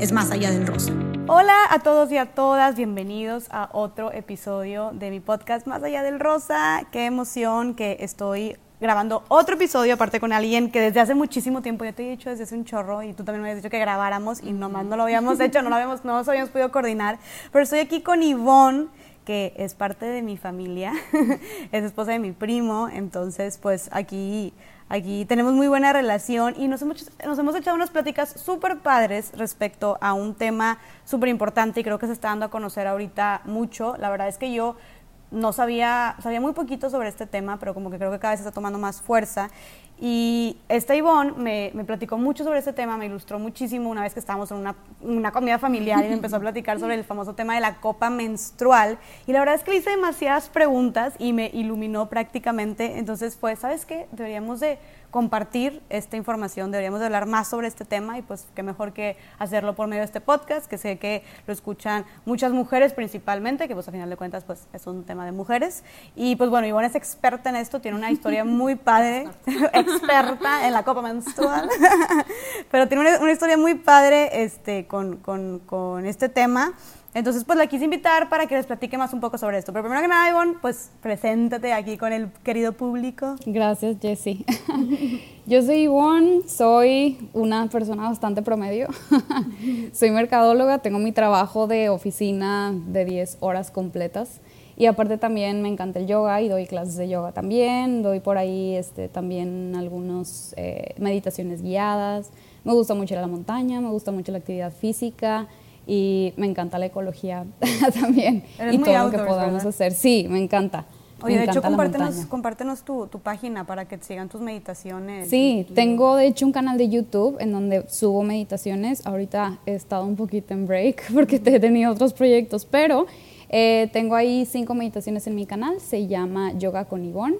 es Más Allá del Rosa. Hola a todos y a todas, bienvenidos a otro episodio de mi podcast Más Allá del Rosa. Qué emoción que estoy grabando otro episodio aparte con alguien que desde hace muchísimo tiempo, ya te he dicho desde hace un chorro y tú también me habías dicho que grabáramos y nomás no lo habíamos hecho, no lo habíamos, no nos habíamos podido coordinar, pero estoy aquí con Ivonne que es parte de mi familia, es esposa de mi primo, entonces pues aquí Aquí tenemos muy buena relación y nos hemos, nos hemos echado unas pláticas súper padres respecto a un tema súper importante y creo que se está dando a conocer ahorita mucho. La verdad es que yo no sabía, sabía muy poquito sobre este tema, pero como que creo que cada vez está tomando más fuerza. Y esta Ivonne me, me, platicó mucho sobre este tema, me ilustró muchísimo una vez que estábamos en una, comida familiar y me empezó a platicar sobre el famoso tema de la copa menstrual. Y la verdad es que le hice demasiadas preguntas y me iluminó prácticamente. Entonces fue, ¿sabes qué? Deberíamos de compartir esta información, deberíamos de hablar más sobre este tema y pues qué mejor que hacerlo por medio de este podcast, que sé que lo escuchan muchas mujeres principalmente, que pues a final de cuentas pues es un tema de mujeres. Y pues bueno, Ivonne es experta en esto, tiene una historia muy padre, experta en la copa menstrual, pero tiene una, una, historia muy padre este, con, con, con este tema. Entonces, pues la quise invitar para que les platique más un poco sobre esto. Pero primero que nada, Ivonne, pues preséntate aquí con el querido público. Gracias, Jessie. Yo soy Ivonne, soy una persona bastante promedio. soy mercadóloga, tengo mi trabajo de oficina de 10 horas completas. Y aparte también me encanta el yoga y doy clases de yoga también. Doy por ahí este, también algunas eh, meditaciones guiadas. Me gusta mucho ir a la montaña, me gusta mucho la actividad física y me encanta la ecología también y todo lo que podamos hacer. Sí, me encanta. Oye, de hecho, compártenos, compártenos tu, tu, página para que sigan tus meditaciones. Sí, tengo de hecho un canal de YouTube en donde subo meditaciones. Ahorita he estado un poquito en break porque he tenido otros proyectos, pero eh, tengo ahí cinco meditaciones en mi canal. Se llama Yoga con Ivonne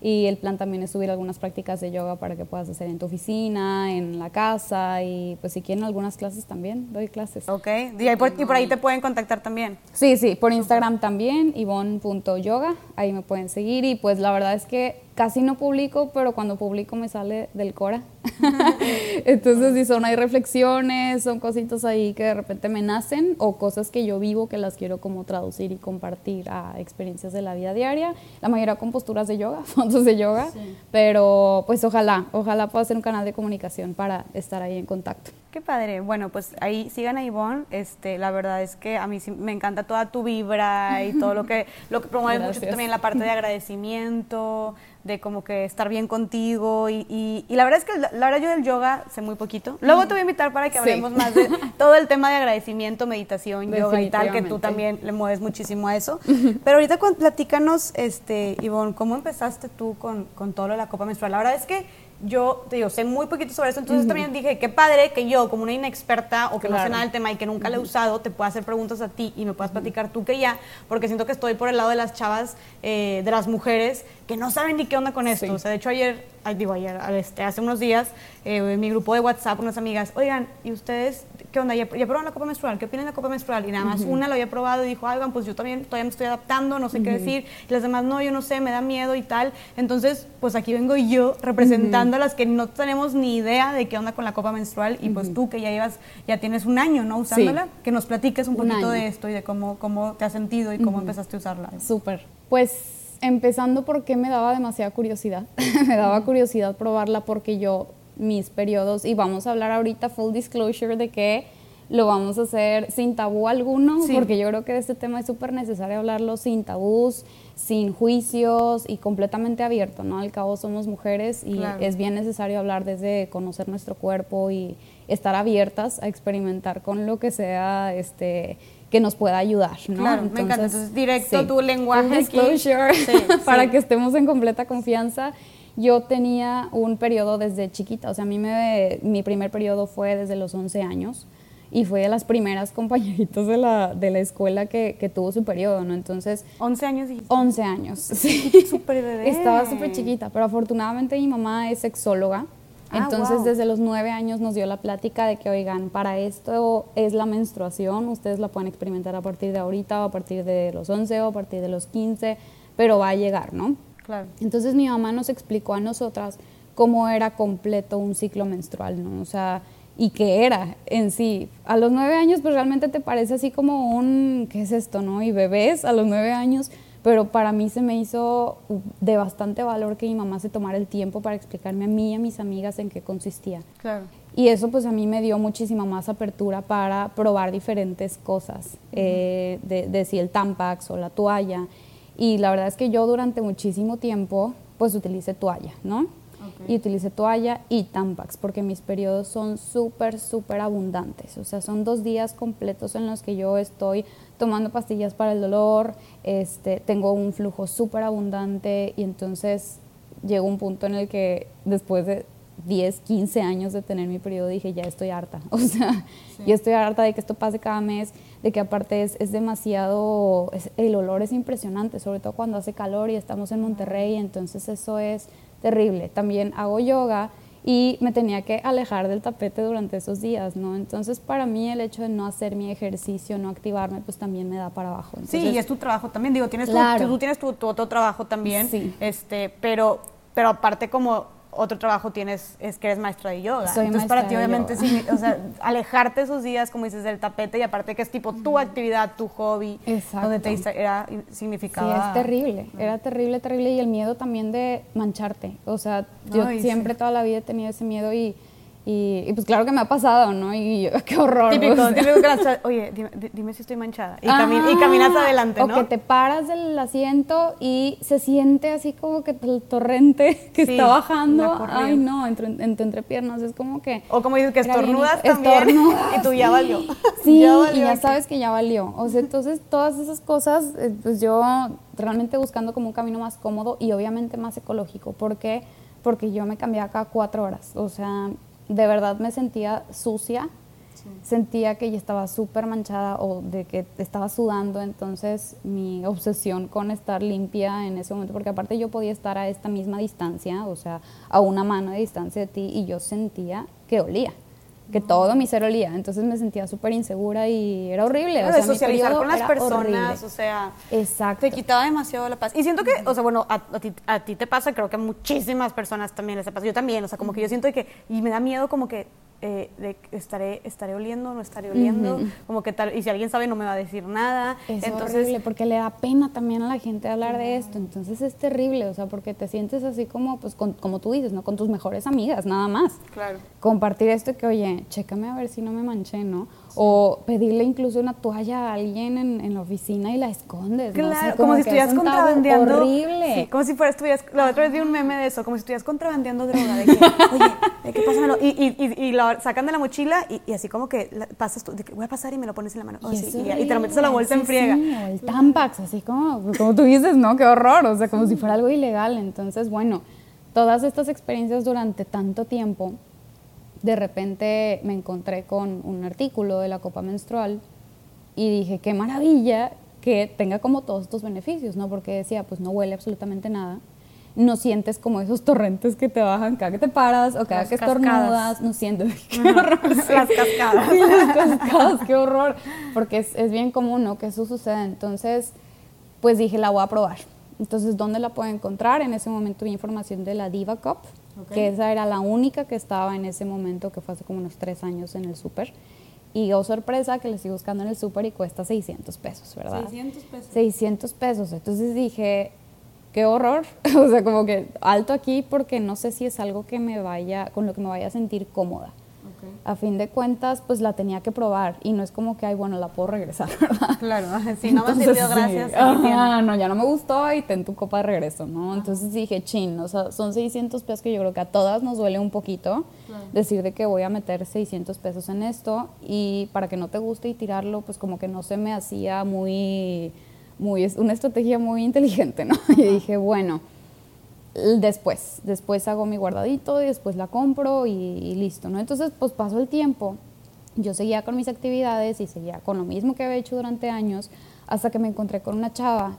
y el plan también es subir algunas prácticas de yoga para que puedas hacer en tu oficina, en la casa y pues si quieren algunas clases también, doy clases. Ok, y, por, y por ahí te pueden contactar también. Sí, sí, por Instagram también, ivon.yoga, ahí me pueden seguir y pues la verdad es que casi no publico, pero cuando publico me sale del Cora. Entonces, si son, hay reflexiones, son cositas ahí que de repente me nacen o cosas que yo vivo que las quiero como traducir y compartir a experiencias de la vida diaria. La mayoría con posturas de yoga, fotos de yoga, pero pues ojalá, ojalá pueda ser un canal de comunicación para estar ahí en contacto. Qué padre. Bueno, pues ahí sigan a Ivonne. Este, la verdad es que a mí sí, me encanta toda tu vibra y todo lo que, lo que promueve mucho también la parte de agradecimiento, de como que estar bien contigo y, y, y, la verdad es que la, la, verdad yo del yoga sé muy poquito. Luego te voy a invitar para que hablemos sí. más de todo el tema de agradecimiento, meditación, yoga y tal, que tú también le mueves muchísimo a eso. Pero ahorita platícanos, este, Ivonne, ¿cómo empezaste tú con, con todo lo de la copa menstrual? La verdad es que yo te digo, sé muy poquito sobre eso, entonces uh -huh. también dije, qué padre que yo, como una inexperta o que claro. no sé nada del tema y que nunca uh -huh. le he usado, te pueda hacer preguntas a ti y me puedas platicar tú que ya, porque siento que estoy por el lado de las chavas, eh, de las mujeres, que no saben ni qué onda con esto. Sí. O sea, de hecho ayer, ay, digo ayer, este, hace unos días, eh, en mi grupo de WhatsApp, unas amigas, oigan, ¿y ustedes qué onda? ¿Ya, ya probaron la copa menstrual? ¿Qué opinan de la copa menstrual? Y nada más uh -huh. una lo había probado y dijo, oigan, pues yo también todavía me estoy adaptando, no sé qué decir. Y las demás, no, yo no sé, me da miedo y tal. Entonces, pues aquí vengo yo representando a las que no tenemos ni idea de qué onda con la copa menstrual y pues tú que ya llevas, ya tienes un año, ¿no? Usándola, sí. que nos platiques un, un poquito año. de esto y de cómo, cómo te has sentido y cómo empezaste a usarla. Súper. Pues empezando porque me daba demasiada curiosidad. me daba curiosidad probarla porque yo, mis periodos, y vamos a hablar ahorita full disclosure de que lo vamos a hacer sin tabú alguno, sí. porque yo creo que de este tema es súper necesario hablarlo sin tabús, sin juicios y completamente abierto, ¿no? Al cabo somos mujeres y claro. es bien necesario hablar desde conocer nuestro cuerpo y estar abiertas a experimentar con lo que sea, este que nos pueda ayudar, ¿no? Claro, Entonces, me encanta. Entonces, directo sí. tu lenguaje disclosure, sí, para sí. que estemos en completa confianza. Yo tenía un periodo desde chiquita, o sea, a mí me, mi primer periodo fue desde los 11 años y fue de las primeras compañeritas de la, de la escuela que, que tuvo su periodo, ¿no? Entonces... 11 años y 11 años, sí. Súper bebé. Estaba súper chiquita, pero afortunadamente mi mamá es sexóloga. Ah, Entonces, wow. desde los nueve años nos dio la plática de que, oigan, para esto es la menstruación, ustedes la pueden experimentar a partir de ahorita, o a partir de los 11 o a partir de los 15, pero va a llegar, ¿no? Claro. Entonces mi mamá nos explicó a nosotras cómo era completo un ciclo menstrual, ¿no? O sea, y qué era en sí. A los nueve años, pues realmente te parece así como un, ¿qué es esto, no? Y bebés a los nueve años, pero para mí se me hizo de bastante valor que mi mamá se tomara el tiempo para explicarme a mí y a mis amigas en qué consistía. Claro. Y eso pues a mí me dio muchísima más apertura para probar diferentes cosas, eh, de, de si el Tampax o la toalla. Y la verdad es que yo durante muchísimo tiempo pues utilicé toalla, ¿no? Y utilicé toalla y Tampax porque mis periodos son súper, súper abundantes. O sea, son dos días completos en los que yo estoy tomando pastillas para el dolor, este, tengo un flujo súper abundante y entonces llegó un punto en el que después de 10, 15 años de tener mi periodo dije, ya estoy harta. O sea, ya estoy harta de que esto pase cada mes, de que aparte es, es demasiado, es- el olor es impresionante, sobre todo cuando hace calor y estamos en Monterrey, entonces eso es terrible. También hago yoga y me tenía que alejar del tapete durante esos días, ¿no? Entonces para mí el hecho de no hacer mi ejercicio, no activarme, pues también me da para abajo. Sí, y es tu trabajo también. Digo, tienes Claro. tu, tú tienes tu, tu otro trabajo también. Sí. Este, pero, pero aparte como otro trabajo tienes es que eres maestra de yoga. Soy Entonces para ti obviamente o sea, alejarte esos días como dices del tapete y aparte que es tipo tu actividad, tu hobby, Exacto. donde te era Sí, significaba es terrible, era terrible, terrible y el miedo también de mancharte. O sea, yo Ay, sí. siempre toda la vida he tenido ese miedo y, y, y pues claro que me ha pasado, ¿no? Y yo, qué horror. Típico, o sea. típico que las- oye, dime, di- dime si estoy manchada. Y, cami- y caminas adelante, ¿no? O que te paras del asiento y se siente así como que el torrente que Sí, está bajando. Ay, no, entre, entre entrepiernas. Es como que. O como dices que Era bien- estornudas también estornudas. y tú ya valió. Sí, Ya y valió ya aquí. sabes que ya valió. O sea, entonces todas esas cosas, eh, pues yo realmente buscando como un camino más cómodo y obviamente más ecológico. ¿Por qué? Porque yo me cambiaba cada cuatro horas. O sea, de verdad me sentía sucia. Sentía que ya estaba súper manchada o de que estaba sudando, entonces mi obsesión con estar limpia en ese momento, porque aparte yo podía estar a esta misma distancia, o sea, a una mano de distancia de ti y yo sentía que olía, que todo mi ser olía, entonces me sentía súper insegura y era horrible. Claro, o sea, de socializar con las personas, horrible. o sea, Exacto. te quitaba demasiado la paz. Y siento que, o sea, bueno, a, a ti, a ti te pasa, creo que a muchísimas personas también les pasa. Yo también, o sea, como que yo siento que, y me da miedo como que, eh, de estaré, estaré oliendo, no estaré oliendo, como que tal, y si alguien sabe no me va a decir nada. Es Entonces, horrible porque le da pena también a la gente hablar de esto, entonces es terrible, o sea, porque te sientes así como, pues, con- como tú dices, ¿no? Con tus mejores amigas, nada más. claro. compartir esto que, oye, chécame a ver si no me manché, ¿no? O pedirle incluso una toalla a alguien en, en la oficina y la escondes, ¿no? O sea, Claro, como, si estuvieras es contrabandeando. Horrible. Sí, como si fuera, estuvieras, la otra vez vi un meme de eso, como si estuvieras contrabandeando droga, de que, oye, de que pásamelo, y, y, y, y lo sacan de la mochila y, así como que la- pasas tú, de que voy a pasar y me lo pones en la mano, Oh, Y, sí, te lo metes a la bolsa en sí, friega. sí, o el Tampax, así como, como tú dices, ¿no? Qué horror, o sea, como si fuera algo ilegal. Entonces, bueno, todas estas experiencias durante tanto tiempo, de repente me encontré con un artículo de la copa menstrual y dije, qué maravilla que tenga como todos estos beneficios, ¿no? Porque decía, pues no huele absolutamente nada. No sientes como esos torrentes que te bajan cada que te paras o cada Las que cascadas. estornudas, no sientes. Qué horror. sí. Las cascadas. Sí, las cascadas, qué horror. Porque es, es bien común, ¿no? Que eso suceda. Entonces, pues dije, la voy a probar. Entonces, ¿dónde la puedo encontrar? En ese momento vi información de la Diva Cup, que esa era la única que estaba en ese momento, que fue hace como unos tres años en el súper. Y oh sorpresa que la estoy buscando en el súper y cuesta 600 pesos, ¿verdad? 600 pesos. 600 pesos. Entonces dije, qué horror. o sea, como que alto aquí porque no sé si es algo que me vaya, con lo que me vaya a sentir cómoda. A fin de cuentas, pues la tenía que probar y no es como que, ay, bueno, la puedo regresar, ¿verdad? Claro, si no me Entonces, sí. gracias. Aquí tiene. no, ya no me gustó y ten tu copa de regreso, ¿no? Entonces dije, chin, o sea, son 600 pesos que yo creo que a todas nos duele un poquito decir de que voy a meter 600 pesos en esto y para que no te guste y tirarlo, pues como que no se me hacía muy, muy, es una estrategia muy inteligente, ¿no? Y dije, bueno, después, después hago mi guardadito y después la compro y, listo, ¿no? Entonces, pues pasó el tiempo yo seguía con mis actividades y seguía con lo mismo que había hecho durante años hasta que me encontré con una chava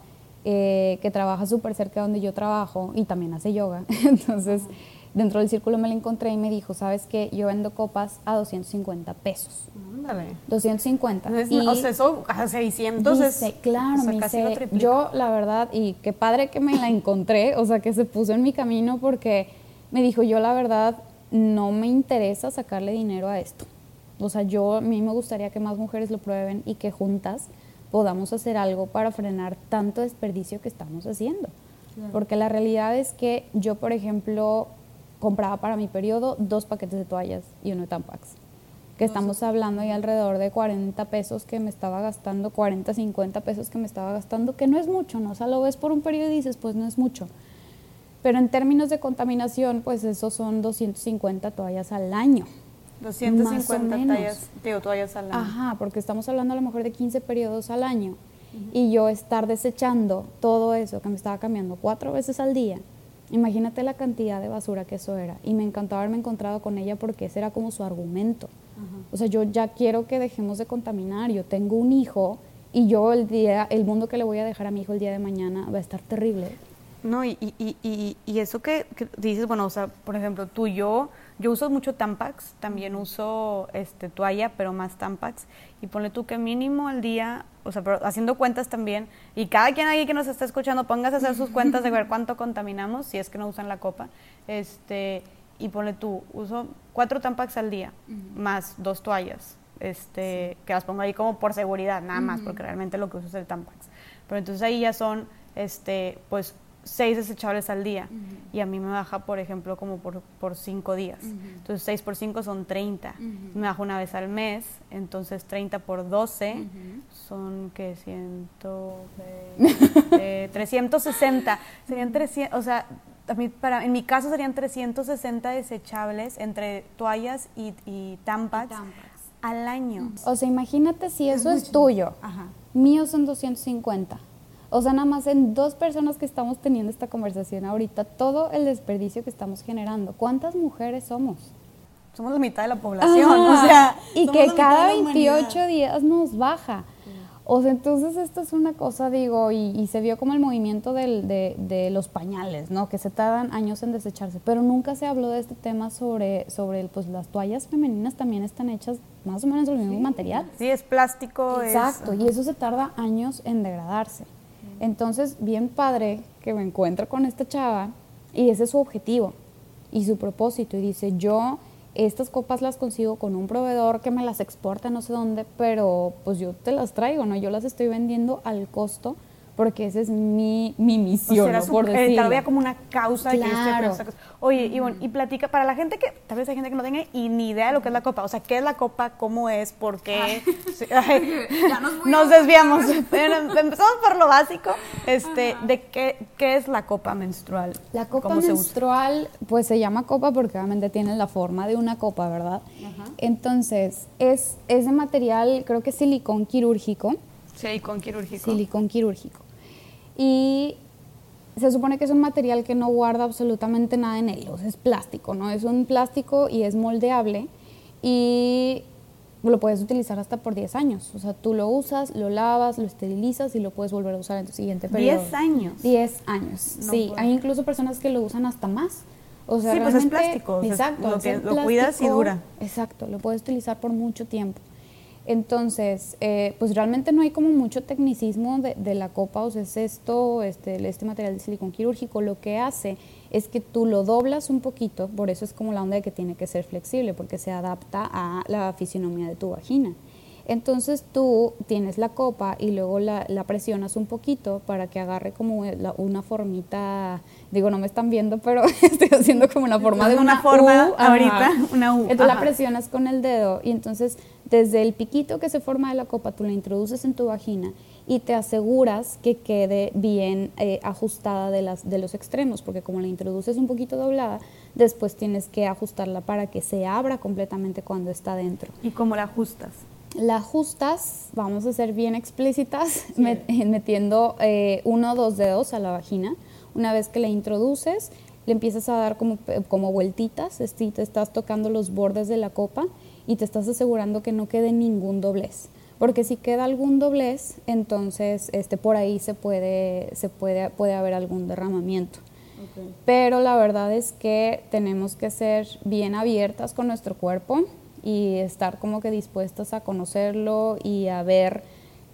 eh, que trabaja súper cerca de donde yo trabajo y también hace yoga. Entonces, dentro del círculo me la encontré y me dijo, ¿sabes qué? Yo vendo copas a 250 pesos. Ándale. 250. y o sea, eso a 600 dice, Claro, me dice, yo la verdad, y qué padre que me la encontré, o sea, que se puso en mi camino porque me dijo, yo la verdad no me interesa sacarle dinero a esto. O sea, yo a mí me gustaría que más mujeres lo prueben y que juntas podamos hacer algo para frenar tanto desperdicio que estamos haciendo. Porque la realidad es que yo, por ejemplo, compraba para mi periodo dos paquetes de toallas y uno de Tampax. Que estamos hablando de alrededor de 40 pesos que me estaba gastando, 40, 50 pesos que me estaba gastando, que no es mucho, ¿no? O sea, lo ves por un periodo y dices, pues no es mucho. Pero en términos de contaminación, pues eso son 250 toallas al año. 250 tallas, toallas al año. Ajá, porque estamos hablando a lo mejor de 15 periodos al año. Y yo estar desechando todo eso que me estaba cambiando cuatro veces al día. Imagínate la cantidad de basura que eso era. Y me encantó haberme encontrado con ella porque ese era como su argumento. O sea, yo ya quiero que dejemos de contaminar. Yo tengo un hijo y yo el día, el mundo que le voy a dejar a mi hijo el día de mañana va a estar terrible. No, y, y, y, y eso que, dices, bueno, o sea, por ejemplo, tú y yo, yo uso mucho Tampax, también uso este, toalla, pero más Tampax, y ponle tú que mínimo al día, o sea, pero haciendo cuentas también, y cada quien ahí que nos está escuchando, póngase a hacer sus cuentas de ver cuánto contaminamos, si es que no usan la copa, este, y ponle tú, uso cuatro Tampax al día, más dos toallas, este, que las pongo ahí como por seguridad, nada más, porque realmente lo que uso es el Tampax. Pero entonces ahí ya son, este, pues seis desechables al día. Y a mí me baja, por ejemplo, como por, por cinco días. Entonces, seis por cinco son 30. Me baja una vez al mes, entonces 30 por 12 son que ciento, 360. Serían 300, o sea, para, en mi caso serían 360 desechables entre toallas y, y tampax, al año. O sea, imagínate si eso es, tuyo. Míos son 250 o sea, nada más en dos personas que estamos teniendo esta conversación ahorita, todo el desperdicio que estamos generando. ¿Cuántas mujeres somos? Somos la mitad de la población, o sea. Y que cada 28 días nos baja. O sea, entonces esto es una cosa, digo, y, se vio como el movimiento de, los pañales, ¿no? Que se tardan años en desecharse, pero nunca se habló de este tema sobre, sobre pues las toallas femeninas también están hechas más o menos del mismo material. Sí, es plástico. Exacto, y eso se tarda años en degradarse. Entonces, bien padre que me encuentro con esta chava y ese es su objetivo y su propósito. Y dice, yo estas copas las consigo con un proveedor que me las exporta no sé dónde, pero pues yo te las traigo, ¿no? Yo las estoy vendiendo al costo porque esa es mi, mi misión, o por eh, decirlo. Tal como una causa claro. que Oye, Ivonne, y platica, para la gente que, tal vez hay gente que no tenga ni idea de lo que es la copa, o sea, ¿qué es la copa? ¿Cómo es? ¿Por qué? ya nos, desviamos. Empezamos por lo básico, este, de qué, qué es la copa menstrual. La copa menstrual, pues se llama copa porque obviamente tiene la forma de una copa, ¿verdad? Entonces, es, es de material, creo que es silicón quirúrgico. Silicón quirúrgico. Silicón quirúrgico y se supone que es un material que no guarda absolutamente nada en él, o sea, es plástico, ¿no? Es un plástico y es moldeable y lo puedes utilizar hasta por 10 años. O sea, tú lo usas, lo lavas, lo esterilizas y lo puedes volver a usar en tu siguiente periodo. ¿10 años? 10 años, sí. Hay incluso personas que lo usan hasta más. O sea, sí, pues es plástico. Exacto. lo, lo cuidas y dura. Exacto, lo puedes utilizar por mucho tiempo. Entonces, eh, pues realmente no hay como mucho tecnicismo de, la copa, o sea, es esto, este, este material de silicón quirúrgico, lo que hace es que tú lo doblas un poquito, por eso es como la onda de que tiene que ser flexible, porque se adapta a la fisionomía de tu vagina. Entonces tú tienes la copa y luego la, presionas un poquito para que agarre como una formita, digo, no me están viendo, pero estoy haciendo como una forma de una, forma ahorita, una U. Entonces la presionas con el dedo y entonces desde el piquito que se forma de la copa tú la introduces en tu vagina y te aseguras que quede bien eh, ajustada de, las, de los extremos, porque como la introduces un poquito doblada, después tienes que ajustarla para que se abra completamente cuando está dentro. ¿Y cómo la ajustas? La ajustas, vamos a ser bien explícitas, metiendo eh, uno o dos dedos a la vagina. Una vez que la introduces, le empiezas a dar como, como vueltitas, estás tocando los bordes de la copa y te estás asegurando que no quede ningún doblez. Porque si queda algún doblez, entonces este, por ahí se puede, se puede, puede haber algún derramamiento. Pero la verdad es que tenemos que ser bien abiertas con nuestro cuerpo y estar como que dispuestas a conocerlo y a ver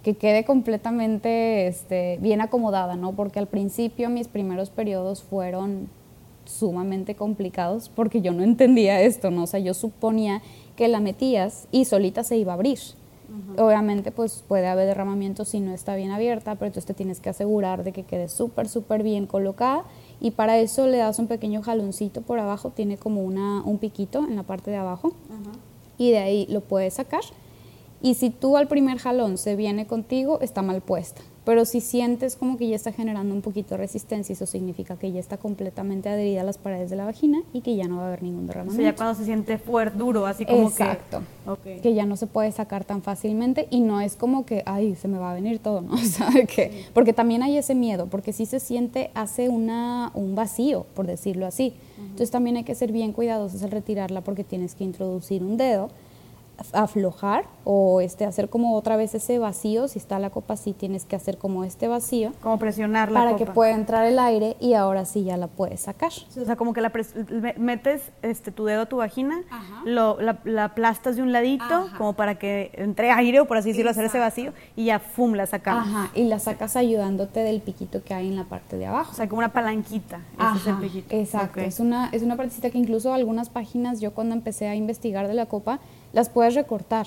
que quede completamente este, bien acomodada, ¿no? Porque al principio mis primeros periodos fueron sumamente complicados porque yo no entendía esto, ¿no? O sea, yo suponía que la metías y solita se iba a abrir. Obviamente, pues puede haber derramamiento si no está bien abierta, pero entonces te tienes que asegurar de que quede súper, súper bien colocada y para eso le das un pequeño jaloncito por abajo, tiene como una, un piquito en la parte de abajo y de ahí lo puedes sacar. Y si tú al primer jalón se viene contigo, está mal puesta. Pero si sientes como que ya está generando un poquito de resistencia, eso significa que ya está completamente adherida a las paredes de la vagina y que ya no va a haber ningún derramamiento. O sea, ya cuando se siente fuerte, duro, así como Exacto. que... Que ya no se puede sacar tan fácilmente y no es como que, ay, se me va a venir todo, ¿no? ¿Sabe qué? Porque también hay ese miedo, porque si se siente, hace una, un vacío, por decirlo así. Entonces también hay que ser bien cuidadosos al retirarla porque tienes que introducir un dedo aflojar o este hacer como otra vez ese vacío, si está la copa así tienes que hacer como este vacío. Como presionar la para que pueda entrar el aire y ahora sí ya la puedes sacar. O sea, como que la metes este, tu dedo a tu vagina, lo, la, aplastas de un ladito como para que entre aire o por así decirlo, hacer ese vacío y ya fum, la sacamos. Ajá, y la sacas ayudándote del piquito que hay en la parte de abajo. O sea, como una palanquita. Ajá, Exacto, es, una, es una partecita que incluso algunas páginas yo cuando empecé a investigar de la copa las puedes recortar.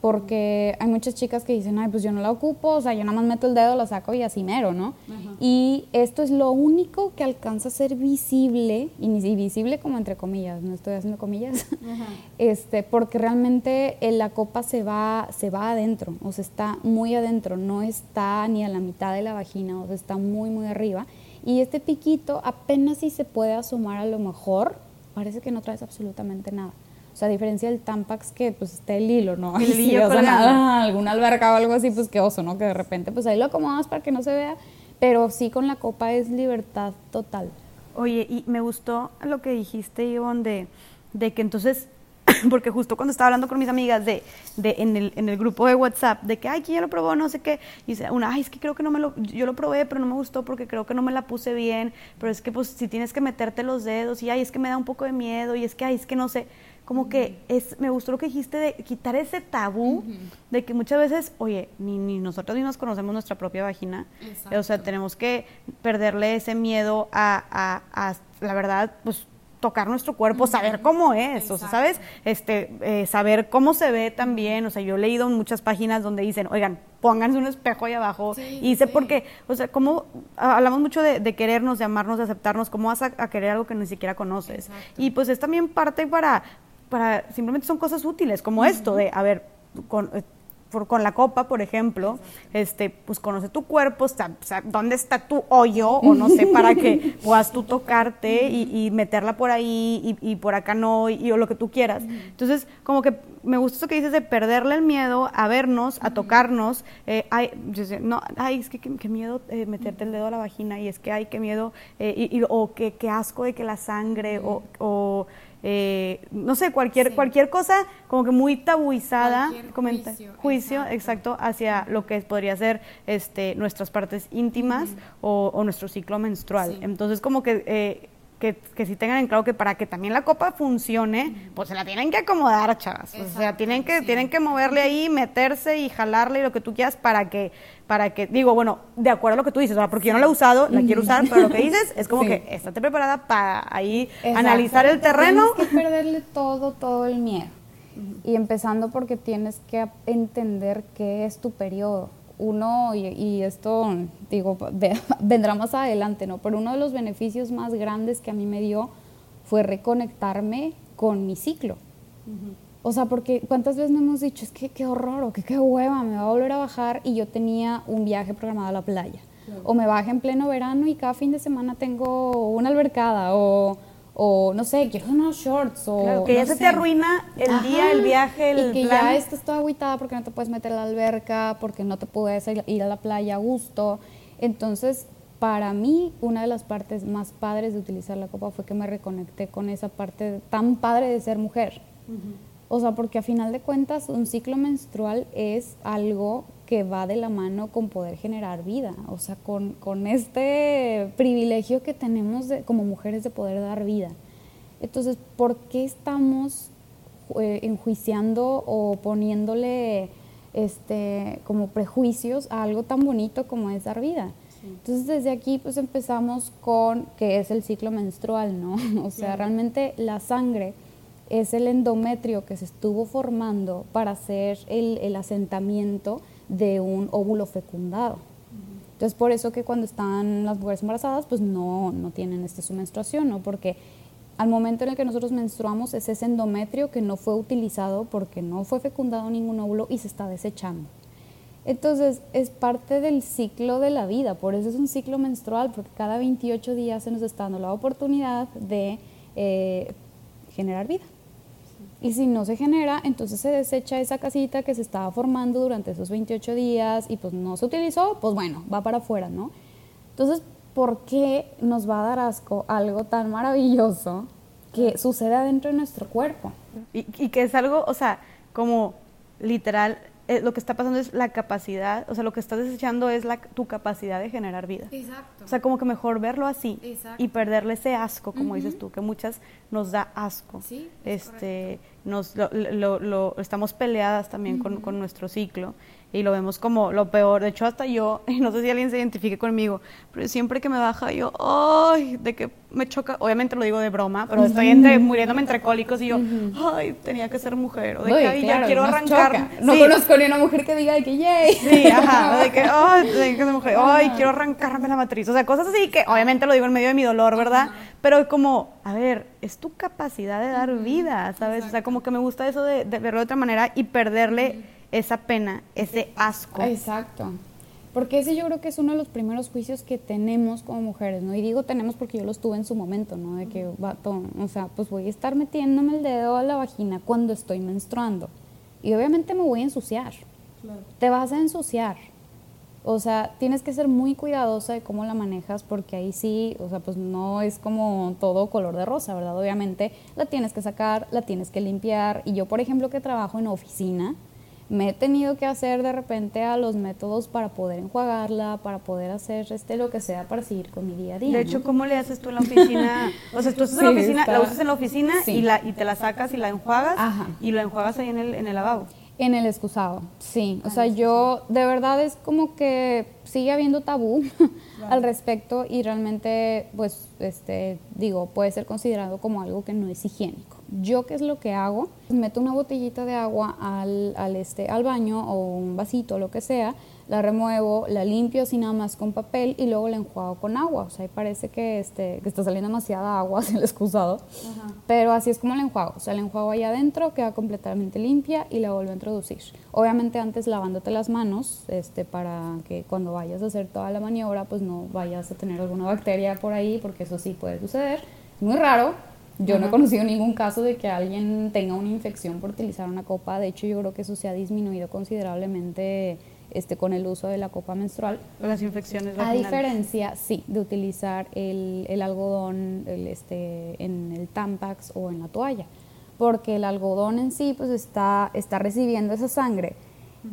Porque hay muchas chicas que dicen, ay, pues yo no la ocupo, o sea, yo nada más meto el dedo, la saco y así mero, ¿no? Y esto es lo único que alcanza a ser visible, y visible como entre comillas, no estoy haciendo comillas, este, porque realmente eh, la copa se va, se va adentro, o sea, está muy adentro, no está ni a la mitad de la vagina, o sea, está muy, muy arriba. Y este piquito apenas si se puede asomar a lo mejor, parece que no traes absolutamente nada. O sea, a diferencia del Tampax que pues está el hilo, ¿no? El o sea, nada, alguna alberca o algo así, pues qué oso, ¿no? Que de repente pues ahí lo acomodas para que no se vea, pero sí con la copa es libertad total. Oye, y me gustó lo que dijiste, Ivonne, de, de que entonces porque justo cuando estaba hablando con mis amigas de, de en, el, en, el, grupo de WhatsApp, de que, ay, ¿quién ya lo probó? No sé qué. Y dice una, ay, es que creo que no me lo, yo lo probé, pero no me gustó porque creo que no me la puse bien, pero es que pues si tienes que meterte los dedos y, ay, es que me da un poco de miedo y es que, ay, es que no sé como que es, me gustó lo que dijiste de quitar ese tabú de que muchas veces, oye, ni, ni nosotros mismos conocemos nuestra propia vagina, o sea, tenemos que perderle ese miedo a, a, a la verdad, pues tocar nuestro cuerpo, saber cómo es, o sea, ¿sabes? Este, eh, saber cómo se ve también, o sea, yo he leído muchas páginas donde dicen, oigan, pónganse un espejo ahí abajo, y sé por qué, o sea, cómo, hablamos mucho de, querernos, de amarnos, de aceptarnos, ¿cómo vas a, querer algo que ni siquiera conoces? Y pues es también parte para, para, simplemente son cosas útiles, como esto de, a ver, con, eh, con la copa, por ejemplo, este, pues conoce tu cuerpo, está, dónde está tu hoyo, o no sé, para que puedas tú tocarte y, meterla por ahí y, por acá no, y, o lo que tú quieras. Entonces, como que me gusta eso que dices de perderle el miedo a vernos, a tocarnos. Eh, ay, no, ay, es que qué, miedo eh, meterte el dedo a la vagina, y es que ay, qué miedo, eh, y, o qué, qué asco de que la sangre, o, o eh, no sé, cualquier, cualquier cosa como que muy tabuizada, comenta, juicio, exacto. hacia lo que podría ser este, nuestras partes íntimas o, nuestro ciclo menstrual. Entonces, como que eh, que, que si tengan en claro que para que también la copa funcione, pues se la tienen que acomodar, chavas. o sea, tienen que, tienen que moverle ahí, meterse y jalarle lo que tú quieras para que, para que, digo, bueno, de acuerdo a lo que tú dices, porque yo no la he usado, la quiero usar, pero lo que dices es como que estate preparada para ahí analizar el terreno. Tienes que perderle todo, todo el miedo. Y empezando porque tienes que entender qué es tu periodo uno, y, esto digo, vendrá más adelante, ¿no? Pero uno de los beneficios más grandes que a mí me dio fue reconectarme con mi ciclo. O sea, porque cuántas veces me hemos dicho, es que qué horror, o que qué hueva, me va a volver a bajar y yo tenía un viaje programado a la playa. O me baja en pleno verano y cada fin de semana tengo una albercada, o o no sé, quiero unos shorts o que ya se te arruina el día, el viaje, el y que ya estás toda agüitada porque no te puedes meter a la alberca, porque no te puedes ir a la playa a gusto. Entonces, para mí, una de las partes más padres de utilizar la copa fue que me reconecté con esa parte tan padre de ser mujer. O sea, porque a final de cuentas un ciclo menstrual es algo que va de la mano con poder generar vida, o sea, con, con este privilegio que tenemos de, como mujeres de poder dar vida. Entonces, ¿por qué estamos eh, enjuiciando o poniéndole este, como prejuicios a algo tan bonito como es dar vida? Entonces desde aquí pues empezamos con que es el ciclo menstrual, ¿no? O sea, realmente la sangre es el endometrio que se estuvo formando para hacer el, el asentamiento de un óvulo fecundado. Entonces por eso que cuando están las mujeres embarazadas pues no, no tienen este, su menstruación, ¿no? Porque al momento en el que nosotros menstruamos es ese endometrio que no fue utilizado porque no fue fecundado ningún óvulo y se está desechando. Entonces, es parte del ciclo de la vida, por eso es un ciclo menstrual, porque cada 28 días se nos está dando la oportunidad de eh, generar vida. Y si no se genera, entonces se desecha esa casita que se estaba formando durante esos 28 días y pues no se utilizó, pues bueno, va para afuera, ¿no? Entonces, ¿por qué nos va a dar asco algo tan maravilloso que sucede adentro de nuestro cuerpo? Y, y que es algo, o sea, como literal eh, lo que está pasando es la capacidad, o sea, lo que estás desechando es la, tu capacidad de generar vida. Exacto. O sea, como que mejor verlo así y perderle ese asco, como dices tú, que muchas nos da asco. Sí, este, nos lo, lo, estamos peleadas también con, con, nuestro ciclo y lo vemos como lo peor. De hecho, hasta yo, no sé si alguien se identifique conmigo, pero siempre que me baja yo, ¡ay! De que me choca, obviamente lo digo de broma, pero estoy entre, muriéndome entre cólicos y yo, ¡ay! Tenía que ser mujer, o de que, ay, ya quiero arrancar. No conozco ni una mujer que diga de que, ¡yay! Sí, ajá, de que, ¡ay! que ser mujer, ¡ay! Quiero arrancarme la matriz. O sea, cosas así que obviamente lo digo en medio de mi dolor, ¿verdad? Pero como, a ver, es tu capacidad de dar vida, ¿sabes? O sea, como que me gusta eso de, de verlo de otra manera y perderle esa pena, ese asco. Exacto. Porque ese yo creo que es uno de los primeros juicios que tenemos como mujeres, ¿no? Y digo tenemos porque yo los tuve en su momento, ¿no? De que, vato, o sea, pues voy a estar metiéndome el dedo a la vagina cuando estoy menstruando. Y obviamente me voy a ensuciar. Te vas a ensuciar. O sea, tienes que ser muy cuidadosa de cómo la manejas porque ahí sí, o sea, pues no es como todo color de rosa, ¿verdad? Obviamente la tienes que sacar, la tienes que limpiar. Y yo, por ejemplo, que trabajo en oficina, me he tenido que hacer de repente a los métodos para poder enjuagarla, para poder hacer este lo que sea para seguir con mi día a día. De hecho, ¿cómo le haces tú en la oficina? o sea, tú estás en la oficina, la usas en la oficina y, la, y te la sacas y la enjuagas y la enjuagas ahí en el, en el lavabo. En el excusado, sí. o sea, yo de verdad es como que sigue habiendo tabú al respecto y realmente, pues, este, digo, puede ser considerado como algo que no es higiénico. Yo, ¿qué es lo que hago? Meto una botellita de agua al, al, este, al baño o un vasito, lo que sea, la remuevo, la limpio así nada más con papel y luego la enjuago con agua. O sea, ahí parece que, este, que está saliendo demasiada agua hacia el excusado, pero así es como la enjuago. O sea, la enjuago ahí adentro, queda completamente limpia y la vuelvo a introducir. Obviamente antes lavándote las manos, este, para que cuando vayas a hacer toda la maniobra, pues no vayas a tener alguna bacteria por ahí, porque eso sí puede suceder. Muy raro, yo no he conocido ningún caso de que alguien tenga una infección por utilizar una copa. De hecho, yo creo que eso se ha disminuido considerablemente este, con el uso de la copa menstrual. Las infecciones A diferencia, sí, de utilizar el, el algodón el, este, en el Tampax o en la toalla. Porque el algodón en sí pues está, está recibiendo esa sangre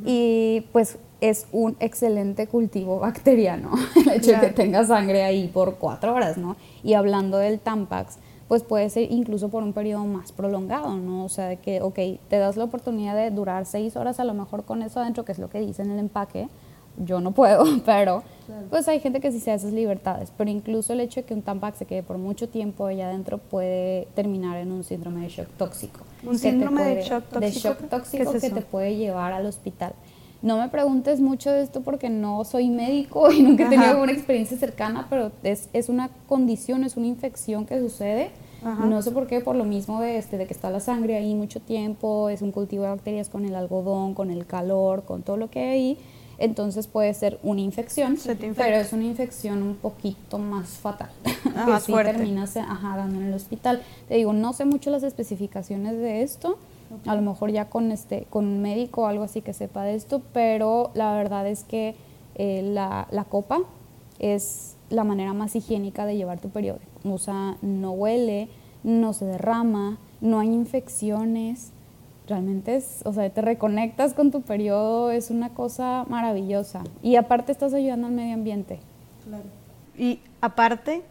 y pues es un excelente cultivo bacteriano el hecho de que tenga sangre ahí por cuatro horas, ¿no? Y hablando del Tampax, pues puede ser incluso por un periodo más prolongado, ¿no? O sea, de que, ok, te das la oportunidad de durar seis horas a lo mejor con eso adentro, que es lo que dice en el empaque, yo no puedo, pero pues hay gente que sí se hace esas libertades, pero incluso el hecho de que un Tampax se quede por mucho tiempo allá adentro puede terminar en un síndrome de shock tóxico. ¿Un síndrome de shock tóxico? De shock tóxico que te puede llevar al hospital. No me preguntes mucho de esto porque no soy médico y nunca he tenido una experiencia cercana, pero es, es una condición, es una infección que sucede. No sé por qué, por lo mismo de, este, de que está la sangre ahí mucho tiempo, es un cultivo de bacterias con el algodón, con el calor, con todo lo que hay ahí. Entonces puede ser una infección, pero es una infección un poquito más fatal. Ah, más fuerte. terminas ajá, dando en el hospital. Te digo, no sé mucho las especificaciones de esto, a lo mejor ya con este con un médico o algo así que sepa de esto, pero la verdad es que eh, la, la, copa es la manera más higiénica de llevar tu periodo. O sea, no huele, no se derrama, no hay infecciones. realmente es, o sea, te reconectas con tu periodo, es una cosa maravillosa. Y aparte estás ayudando al medio ambiente. Claro. Y aparte,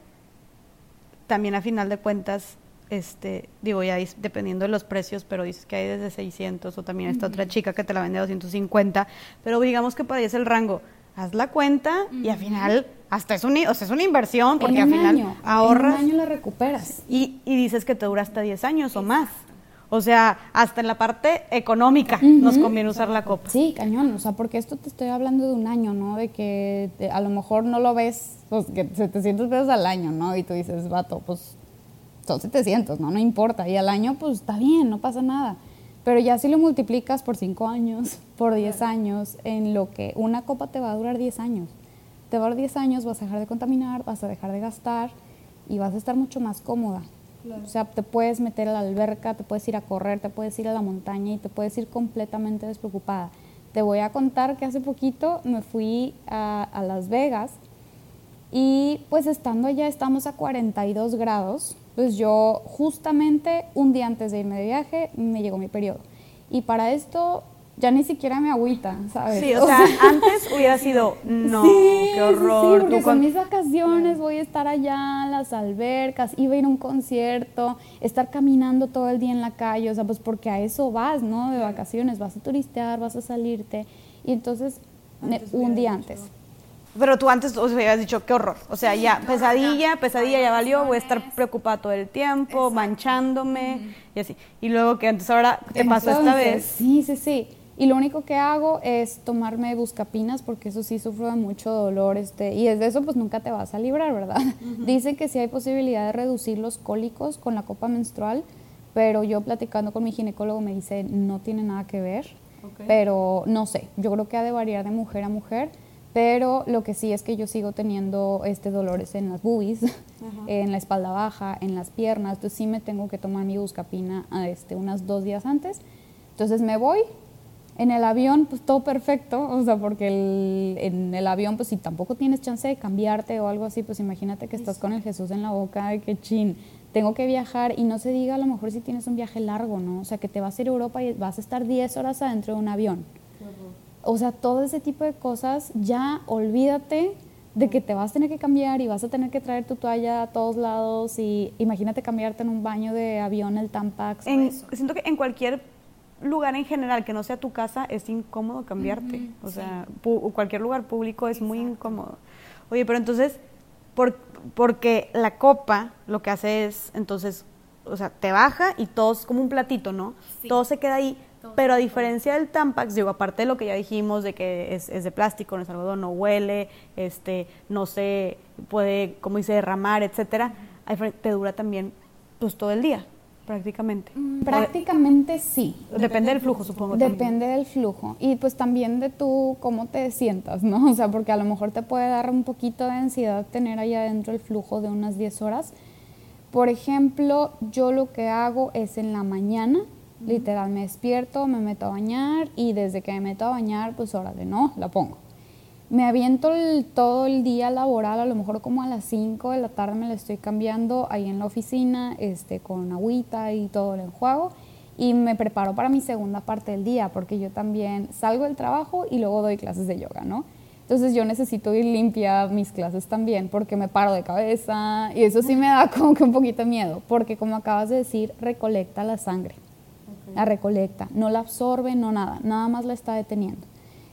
también a final de cuentas, este, digo, ya dependiendo de los precios, pero dices que hay desde 600 o también esta otra chica que te la vende a 250, pero digamos que para ahí es el rango. Haz la cuenta y al final hasta es, un, o sea, es una inversión porque al final ahorras. En un año la recuperas. Y, y dices que te dura hasta 10 años o más. O sea, hasta en la parte económica nos conviene usar la copa. Sí, cañón. O sea, porque esto te estoy hablando de un año, ¿no? De que a lo mejor no lo ves, pues que 700 pesos al año, ¿no? Y tú dices, vato, pues son 700, ¿no? No importa. Y al año, pues está bien, no pasa nada. Pero ya si lo multiplicas por 5 años, por 10 años, en lo que una copa te va a durar 10 años. Te va a durar 10 años, vas a dejar de contaminar, vas a dejar de gastar y vas a estar mucho más cómoda. O sea, te puedes meter a la alberca, te puedes ir a correr, te puedes ir a la montaña y te puedes ir completamente despreocupada. Te voy a contar que hace poquito me fui a, a Las Vegas y pues estando allá estamos a 42 grados. Pues yo justamente un día antes de irme de viaje me llegó mi periodo. Y para esto ya ni siquiera me agüita, ¿sabes? Sí, o, sea, antes hubiera sido, no, qué horror. Sí, porque con mis vacaciones voy a estar allá en las albercas, iba a ir a un concierto, estar caminando todo el día en la calle, o sea, pues porque a eso vas, ¿no? De vacaciones, vas a turistear, vas a salirte. Y entonces, un día antes. Pero tú antes o habías dicho, qué horror. O sea, ya, pesadilla, pesadilla ya valió, voy a estar preocupada todo el tiempo, manchándome y así. Y luego que antes ahora te pasó esta vez. Sí, sí, sí. Y lo único que hago es tomarme buscapinas porque eso sí sufro de mucho dolor este, y desde eso pues nunca te vas a librar, ¿verdad? Dicen que sí hay posibilidad de reducir los cólicos con la copa menstrual, pero yo platicando con mi ginecólogo me dice no tiene nada que ver, pero no sé, yo creo que ha de variar de mujer a mujer, pero lo que sí es que yo sigo teniendo este dolores en las boobies, en la espalda baja, en las piernas, entonces sí me tengo que tomar mi buscapina este, unas dos días antes. Entonces me voy, en el avión, pues todo perfecto, o sea, porque en el avión, pues si tampoco tienes chance de cambiarte o algo así, pues imagínate que estás con el Jesús en la boca, de que chin, tengo que viajar y no se diga a lo mejor si tienes un viaje largo, ¿no? O sea, que te vas a ir a Europa y vas a estar 10 horas adentro de un avión. O sea, todo ese tipo de cosas, ya olvídate de que te vas a tener que cambiar y vas a tener que traer tu toalla a todos lados y imagínate cambiarte en un baño de avión, el Tampax. siento que en cualquier lugar en general que no sea tu casa es incómodo cambiarte. o sea, cualquier lugar público es muy incómodo. Oye, pero entonces, por, porque la copa lo que hace es, entonces, o sea, te baja y todo es como un platito, ¿no? Todo se queda ahí. Pero a diferencia del Tampax, digo, aparte de lo que ya dijimos de que es, es de plástico, no es algodón, no huele, este, no se puede, como dice, derramar, etcétera, te dura también pues todo el día prácticamente. Mm, prácticamente sí. Depende del flujo, supongo. Depende del flujo. Y pues también de tú cómo te sientas, ¿no? O sea, porque a lo mejor te puede dar un poquito de ansiedad tener ahí adentro el flujo de unas 10 horas. Por ejemplo, yo lo que hago es en la mañana, literal, me despierto, me meto a bañar y desde que me meto a bañar, pues órale, ¿no? La pongo me aviento todo el día laboral, a lo mejor como a las 5 de la tarde me la estoy cambiando ahí en la oficina, este, con agüita y todo el enjuago. Y me preparo para mi segunda parte del día, porque yo también salgo del trabajo y luego doy clases de yoga, ¿no? Entonces yo necesito ir limpia mis clases también, porque me paro de cabeza y eso sí me da como que un poquito miedo, porque como acabas de decir, recolecta la sangre. La recolecta, no la absorbe, no nada, nada más la está deteniendo.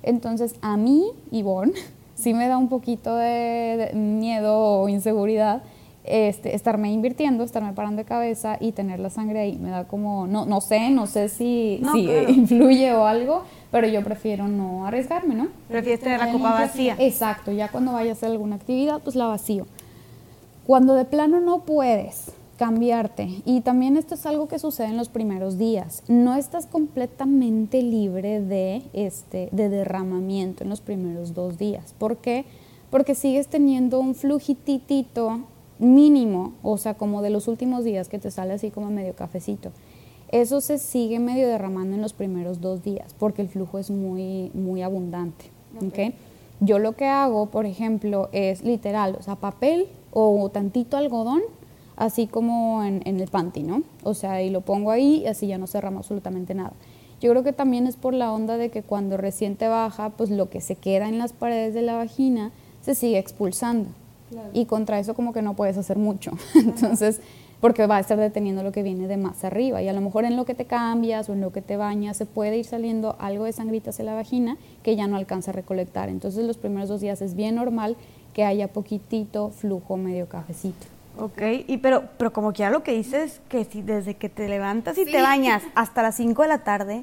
Entonces, a mí, Ivonne, sí me da un poquito de, miedo o inseguridad este, estarme invirtiendo, estarme parando de cabeza y tener la sangre ahí. Me da como, no, no sé, no sé si, influye o algo, pero yo prefiero no arriesgarme, ¿no? Prefieres tener la copa vacía. Exacto, ya cuando vaya a hacer alguna actividad, pues la vacío. Cuando de plano no puedes, cambiarte. Y también esto es algo que sucede en los primeros días. No estás completamente libre de, este, de derramamiento en los primeros dos días. ¿Por qué? Porque sigues teniendo un flujititito mínimo, o sea, como de los últimos días que te sale así como medio cafecito. Eso se sigue medio derramando en los primeros dos días porque el flujo es muy, muy abundante. ¿okay? Yo lo que hago, por ejemplo, es literal, o sea, papel o tantito algodón así como en, el panty, ¿no? O sea, y lo pongo ahí y así ya no cerramos absolutamente nada. Yo creo que también es por la onda de que cuando recién te baja, pues lo que se queda en las paredes de la vagina se sigue expulsando. Y contra eso como que no puedes hacer mucho. Entonces, porque va a estar deteniendo lo que viene de más arriba. Y a lo mejor en lo que te cambias o en lo que te bañas se puede ir saliendo algo de sangrita hacia la vagina que ya no alcanza a recolectar. Entonces los primeros dos días es bien normal que haya poquitito flujo medio cafecito. Ok, y pero, pero como que ya lo que dices, que si desde que te levantas y te bañas hasta las 5 de la tarde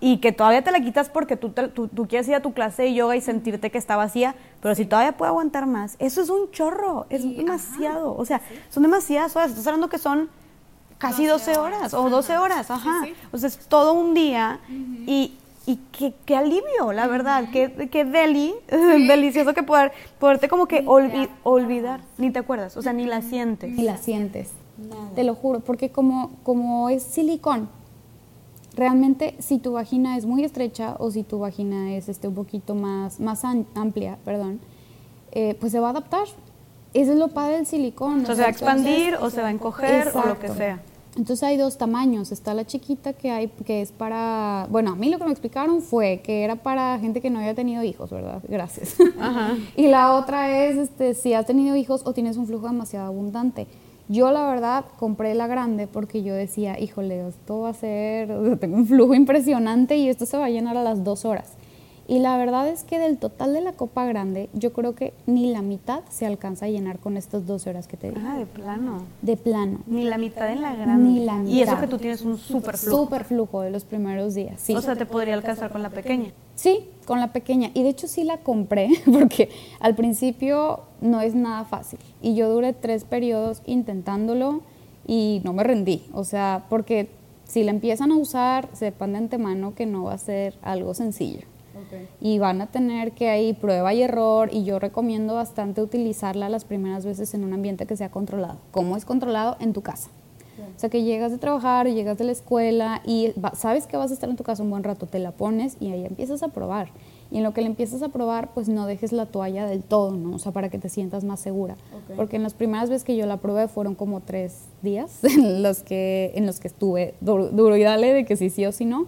y que todavía te la quitas porque tú, tú, quieres ir a tu clase de yoga y sentirte que está vacía, pero si todavía puede aguantar más, eso es un chorro, es demasiado, o sea, son demasiadas horas, estás hablando que son casi 12, horas, o 12 horas, ajá, o sea, es todo un día y y qué, qué, alivio, la verdad, qué, qué deli, delicioso que poder, poderte como que olvidar, ni te acuerdas, o sea, ni la sientes. Ni la sientes, te lo juro, porque como, como es silicón, realmente si tu vagina es muy estrecha o si tu vagina es este, un poquito más, más amplia, perdón, eh, pues se va a adaptar. Eso es lo padre del silicón. O sea, se va a expandir o se va a encoger o lo que sea. Entonces hay dos tamaños. Está la chiquita que hay, que es para, bueno, a mí lo que me explicaron fue que era para gente que no había tenido hijos, ¿verdad? Gracias. y la otra es, este, si has tenido hijos o tienes un flujo demasiado abundante. Yo la verdad compré la grande porque yo decía, híjole, esto va a ser, tengo un flujo impresionante y esto se va a llenar a las dos horas. Y la verdad es que del total de la copa grande, yo creo que ni la mitad se alcanza a llenar con estas dos horas que te di. Ah, de plano. De plano. Ni la mitad en la grande. Ni la mitad. Y eso que tú tienes un súper flujo. Súper flujo de los primeros días, sí. O sea, te podría alcanzar con la pequeña. Sí, con la pequeña. Y de hecho sí la compré porque al principio no es nada fácil. Y yo duré tres periodos intentándolo y no me rendí. O sea, porque si la empiezan a usar, sepan de antemano que no va a ser algo sencillo. Y van a tener que ahí prueba y error y yo recomiendo bastante utilizarla las primeras veces en un ambiente que sea controlado. ¿Cómo es controlado? En tu casa. O sea, que llegas de trabajar, llegas de la escuela y sabes que vas a estar en tu casa un buen rato, te la pones y ahí empiezas a probar. Y en lo que le empiezas a probar, pues no dejes la toalla del todo, ¿no? O sea, para que te sientas más segura. Porque en las primeras veces que yo la probé fueron como tres días en los que, en los que estuve duro, duro y dale de que sí, sí o sí no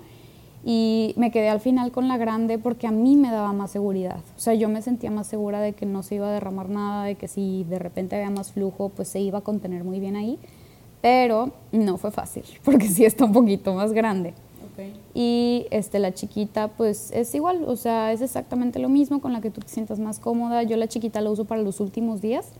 y me quedé al final con la grande porque a mí me daba más seguridad. O sea, yo me sentía más segura de que no se iba a derramar nada, de que si de repente había más flujo, pues se iba a contener muy bien ahí. Pero no fue fácil, porque sí está un poquito más grande. Y este, la chiquita, pues es igual, o sea, es exactamente lo mismo con la que tú te sientas más cómoda. Yo la chiquita la uso para los últimos días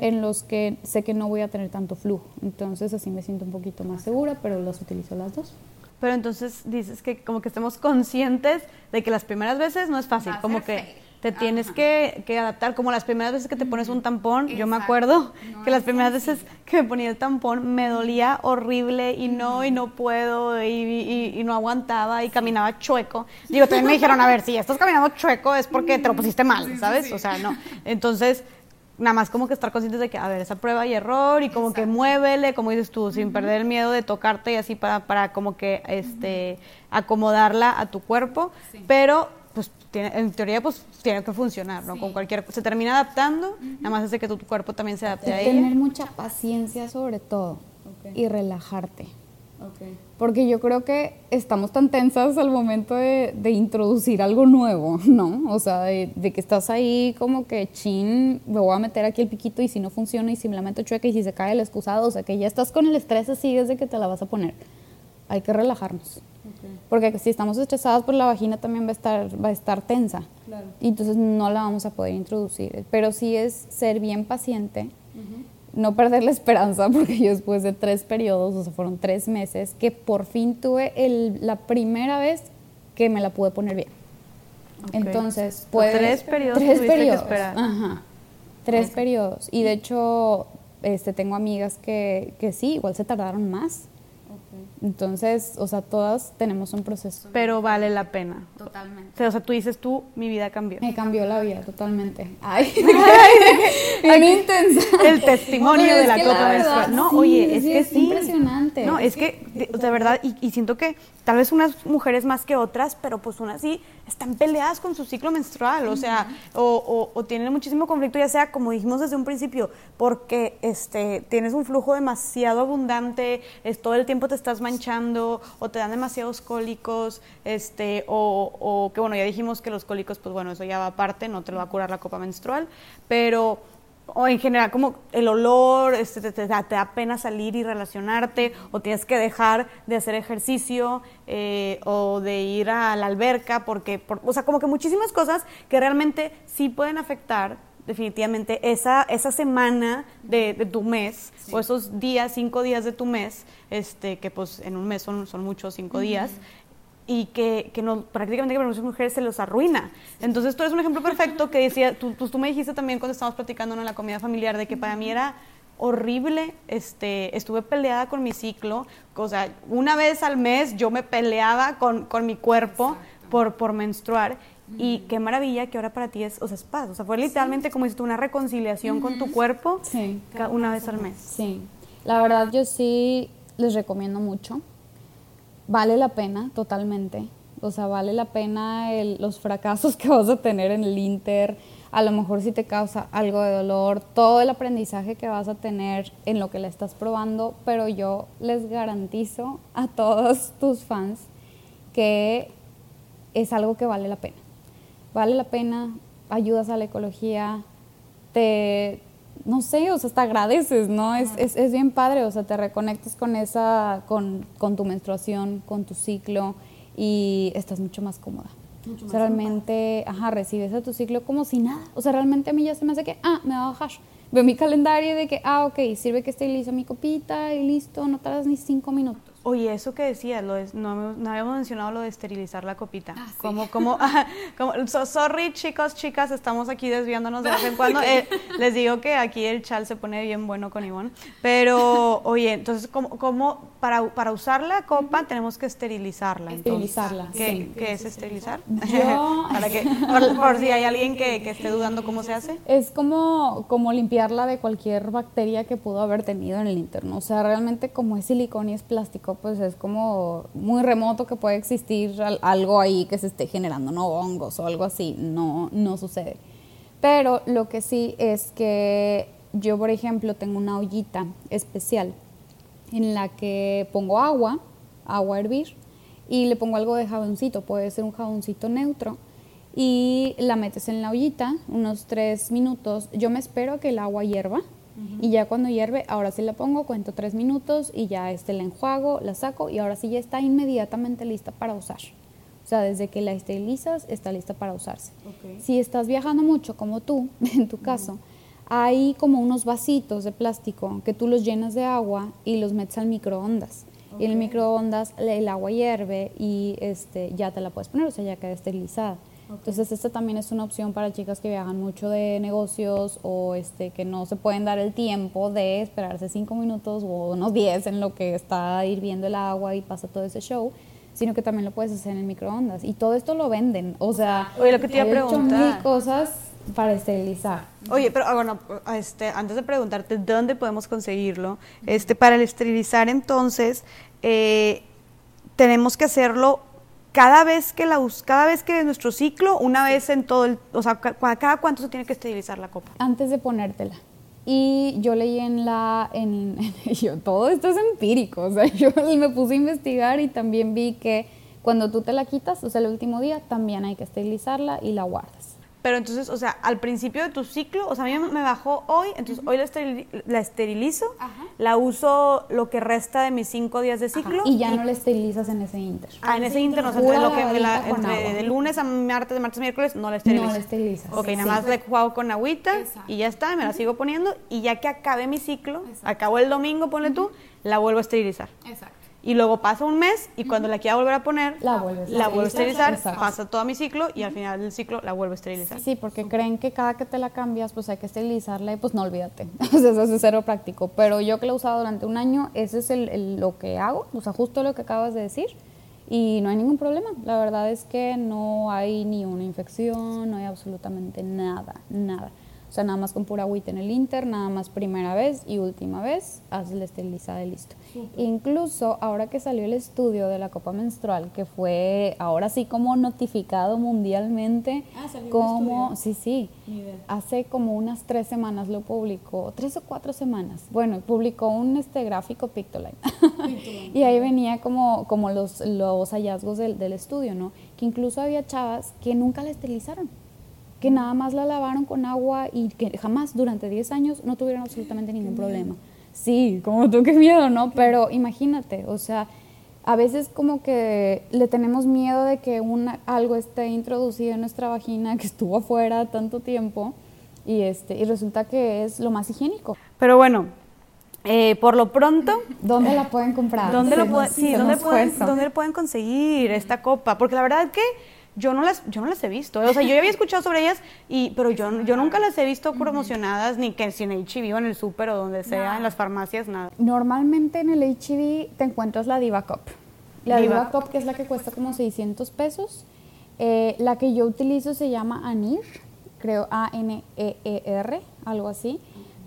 en los que sé que no voy a tener tanto flujo. Entonces así me siento un poquito más segura, pero las utilizo las dos pero entonces dices que como que estemos conscientes de que las primeras veces no es fácil, como que te tienes que, adaptar, como las primeras veces que te pones un tampón, yo me acuerdo que las primeras veces que me ponía el tampón me dolía horrible y no, y no puedo, y, no aguantaba y caminaba chueco. Digo, también me dijeron, a ver, si estás caminando chueco es porque te lo pusiste mal, ¿sabes? O sea, no. Entonces nada más como que estar conscientes de que, a ver, esa prueba y error y como que muévele, como dices tú, sin perder el miedo de tocarte y así para, para como que este, acomodarla a tu cuerpo, pero pues tiene, en teoría pues tiene que funcionar, ¿no? Con cualquier, se termina adaptando, nada más hace que tu, cuerpo también se adapte a ella. Tener mucha paciencia sobre todo y relajarte. Porque yo creo que estamos tan tensas al momento de, introducir algo nuevo, ¿no? O sea, de, que estás ahí como que, chin, me voy a meter aquí el piquito y si no funciona y si me la meto chueca y si se cae el excusado, o sea, que ya estás con el estrés así desde que te la vas a poner. Hay que relajarnos. Porque si estamos estresadas, pues la vagina también va a estar, va a estar tensa. Y entonces no la vamos a poder introducir. Pero sí es ser bien paciente no perder la esperanza, porque yo después de tres periodos, o sea, fueron tres meses, que por fin tuve el, la primera vez que me la pude poner bien. Entonces, pues... Tres periodos tres periodos, esperar. Ajá, tres periodos. Y de hecho, este, tengo amigas que, que sí, igual se tardaron más. Entonces, o sea, todas tenemos un proceso. Pero vale la pena. Totalmente. O sea, tú dices tú, mi vida cambió. Me cambió la vida, totalmente. Ay, Ay intensa. El testimonio de la copa menstrual. No, oye, es que es impresionante. No, es que, de, verdad, y, y, siento que tal vez unas mujeres más que otras, pero pues unas sí están peleadas con su ciclo menstrual, o sea, o, o, tienen muchísimo conflicto, ya sea, como dijimos desde un principio, porque este, tienes un flujo demasiado abundante, es, todo el tiempo te estás manchando o te dan demasiados cólicos, este, o, o que bueno, ya dijimos que los cólicos, pues bueno, eso ya va aparte, no te lo va a curar la copa menstrual, pero o en general como el olor, este, te, da pena salir y relacionarte, o tienes que dejar de hacer ejercicio, eh, o de ir a la alberca, porque, o sea, como que muchísimas cosas que realmente sí pueden afectar definitivamente esa, esa semana de, tu mes, o esos días, cinco días de tu mes, este, que pues en un mes son, son muchos cinco días, y que, que no, prácticamente para muchas mujeres se los arruina. Entonces tú eres un ejemplo perfecto que decía, tú, tú, me dijiste también cuando estábamos platicando en la comida familiar de que para mí era horrible, este, estuve peleada con mi ciclo, o sea, una vez al mes yo me peleaba con, con mi cuerpo por, por menstruar y qué maravilla que ahora para ti es, o sea, es paz, o sea, fue literalmente como hiciste una reconciliación con tu cuerpo una vez al mes. Sí, la verdad yo sí les recomiendo mucho. Vale la pena totalmente. O sea, vale la pena los fracasos que vas a tener en el Inter, a lo mejor si te causa algo de dolor, todo el aprendizaje que vas a tener en lo que le estás probando, pero yo les garantizo a todos tus fans que es algo que vale la pena. Vale la pena, ayudas a la ecología, te, no sé, o sea, hasta agradeces, ¿no? Es, es, es, bien padre, o sea, te reconectas con esa, con, con, tu menstruación, con tu ciclo y estás mucho más cómoda. Mucho o sea, realmente, ajá, recibes a tu ciclo como si nada. O sea, realmente a mí ya se me hace que, ah, me va a bajar. Veo mi calendario de que, ah, ok, sirve que esté listo mi copita y listo, no tardas ni cinco minutos. Oye, eso que decías, lo no, no, habíamos mencionado lo de esterilizar la copita. Ah, como, como, como sorry chicos, chicas, estamos aquí desviándonos de vez en cuando. Eh, les digo que aquí el chal se pone bien bueno con Ivonne. Pero, oye, entonces, ¿cómo, cómo para, para usar la copa tenemos que esterilizarla? Esterilizarla, ¿Qué, ¿qué es esterilizar? para que, por, si hay alguien que, que, esté dudando cómo se hace. Es como, como limpiarla de cualquier bacteria que pudo haber tenido en el interno. O sea, realmente como es silicón y es plástico, pues es como muy remoto que puede existir algo ahí que se esté generando, ¿no? Hongos o algo así, no, no sucede. Pero lo que sí es que yo, por ejemplo, tengo una ollita especial en la que pongo agua, agua a hervir, y le pongo algo de jaboncito, puede ser un jaboncito neutro, y la metes en la ollita unos tres minutos. Yo me espero que el agua hierva, y ya cuando hierve, ahora sí la pongo, cuento tres minutos y ya este la enjuago, la saco y ahora sí ya está inmediatamente lista para usar. O sea, desde que la esterilizas está lista para usarse. Si estás viajando mucho, como tú, en tu caso, hay como unos vasitos de plástico que tú los llenas de agua y los metes al microondas. Y en el microondas el agua hierve y este, ya te la puedes poner, o sea, ya queda esterilizada. Entonces, esta también es una opción para chicas que viajan mucho de negocios o este, que no se pueden dar el tiempo de esperarse cinco minutos o unos diez en lo que está hirviendo el agua y pasa todo ese show sino que también lo puedes hacer en el microondas. Y todo esto lo venden. O sea, Oye, lo que te iba a preguntar. cosas para esterilizar. Oye, pero ah, bueno, este, antes de preguntarte dónde podemos conseguirlo, este, para el esterilizar entonces, eh, tenemos que hacerlo cada vez que la cada vez que nuestro ciclo, una vez en todo el, o sea, cada cuánto se tiene que esterilizar la copa. Antes de ponértela. Y yo leí en la, en, yo, todo esto es empírico, o sea, yo me puse a investigar y también vi que cuando tú te la quitas, o sea, el último día, también hay que esterilizarla y la guardas. Pero entonces, o sea, al principio de tu ciclo, o sea, a mí me bajó hoy, entonces hoy la, esterilizo, la uso lo que resta de mis cinco días de ciclo. Y ya no la esterilizas en ese inter. Ah, en ese inter, no, sé, entre, lo que, entre de lunes a martes, de martes a miércoles, no la esterilizo. No la esterilizas. Ok, nada más le juego con agüita y ya está, me la sigo poniendo y ya que acabe mi ciclo, acabo el domingo, ponle tú, la vuelvo a esterilizar. Exacto y luego pasa un mes y cuando la quiera volver a poner, la, vuelvo a esterilizar, pasa todo mi ciclo y al final del ciclo la vuelvo a esterilizar. Sí, porque creen que cada que te la cambias, pues hay que esterilizarla y pues no olvídate. o sea, eso es cero práctico. Pero yo que la he usado durante un año, ese es el, lo que hago, o sea, justo lo que acabas de decir. Y no hay ningún problema. La verdad es que no hay ni una infección, no hay absolutamente nada, nada. O sea, nada más con pura agüita en el Inter, nada más primera vez y última vez, haces la esterilizada y listo. Incluso ahora que salió el estudio de la copa menstrual, que fue ahora sí como notificado mundialmente, ah, salió como, sí, sí, hace como unas tres semanas lo publicó, tres o cuatro semanas. Bueno, publicó un este gráfico Pictoline y ahí venía como, como los, los hallazgos del, del estudio, ¿no? Que incluso había chavas que nunca la esterilizaron que nada más la lavaron con agua y que jamás durante 10 años no tuvieron absolutamente ningún problema. Sí, como tú, qué miedo, ¿no? Pero imagínate, o sea, a veces como que le tenemos miedo de que una, algo esté introducido en nuestra vagina que estuvo afuera tanto tiempo y, este, y resulta que es lo más higiénico. Pero bueno, eh, por lo pronto... ¿Dónde la pueden comprar? ¿Dónde, lo sí, ¿dónde, pueden, ¿dónde pueden conseguir esta copa? Porque la verdad es que yo no las, yo no las he visto. O sea, yo ya había escuchado sobre ellas, y, pero yo, yo nunca las he visto promocionadas, ni que si en HIV o en el súper o donde sea, en las farmacias, nada. Normalmente en el HIV te encuentras la Diva Cup. La Diva, Cup, que es la que cuesta como 600 pesos. Eh, la que yo utilizo se llama Anir, creo A-N-E-E-R, algo así.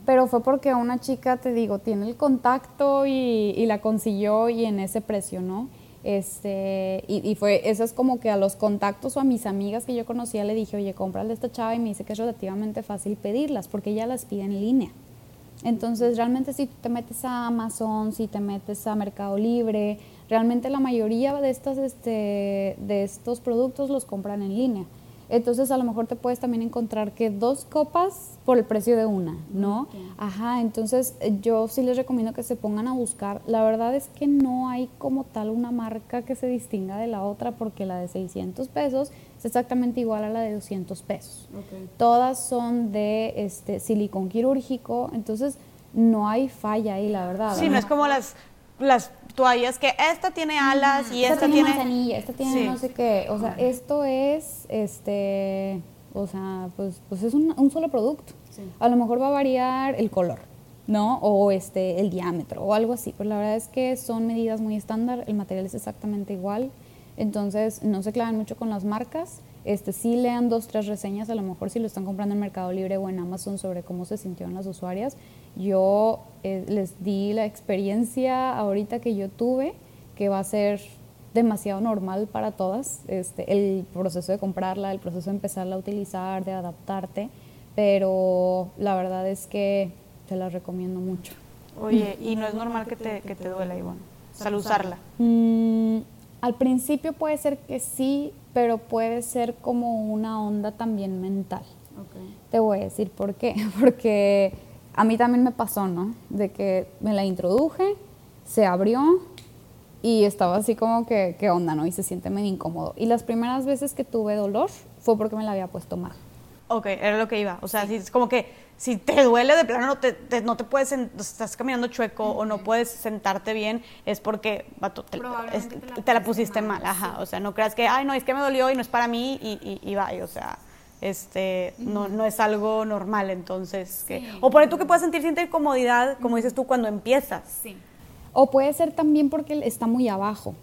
Pero fue porque una chica, te digo, tiene el contacto y, y la consiguió y en ese precio, ¿no? Este, y, fue, eso es como que a los contactos o a mis amigas que yo conocía le dije, oye, cómprale esta chava y me dice que es relativamente fácil pedirlas porque ella las pide en línea. Entonces, realmente si te metes a Amazon, si te metes a Mercado Libre, realmente la mayoría de, estas, este, de estos productos los compran en línea. Entonces a lo mejor te puedes también encontrar que dos copas por el precio de una, ¿no? Ajá, entonces eh, yo sí les recomiendo que se pongan a buscar. La verdad es que no hay como tal una marca que se distinga de la otra porque la de 600 pesos es exactamente igual a la de 200 pesos. Todas son de este silicón quirúrgico, entonces no hay falla ahí, la verdad. Sí, no es como las las toallas que esta tiene alas y esta, tiene, manzanilla, esta tiene no sé qué, o sea, esto es este, o sea, pues pues es un, un solo producto. A lo mejor va a variar el color, ¿no? O este el diámetro o algo así, pues la verdad es que son medidas muy estándar, el material es exactamente igual. Entonces, no se clavan mucho con las marcas. Este, sí lean dos, tres reseñas, a lo mejor si lo están comprando en Mercado Libre o en Amazon sobre cómo se sintieron las usuarias. Yo eh, les di la experiencia ahorita que yo tuve, que va a ser demasiado normal para todas, este, el proceso de comprarla, el proceso de empezarla a utilizar, de adaptarte, pero la verdad es que te la recomiendo mucho. Oye, ¿y no es normal que te, que te duela, Ivonne? Al usarla. Mm, al principio puede ser que sí, pero puede ser como una onda también mental. Te voy a decir por qué. Porque a mí también me pasó, ¿no? De que me la introduje, se abrió y estaba así como que, ¿qué onda, no? Y se siente medio incómodo. Y las primeras veces que tuve dolor fue porque me la había puesto mal. Ok, era lo que iba. O sea, es como que si te duele de plano, no te, no te puedes, estás caminando chueco o no puedes sentarte bien, es porque te, la pusiste mal. Ajá, o sea, no creas que, ay, no, es que me dolió y no es para mí y, y, y o sea, este, no, no es algo normal, entonces, que, o por tú que puedas sentir cierta incomodidad, como dices tú, cuando empiezas. Sí. O puede ser también porque está muy abajo.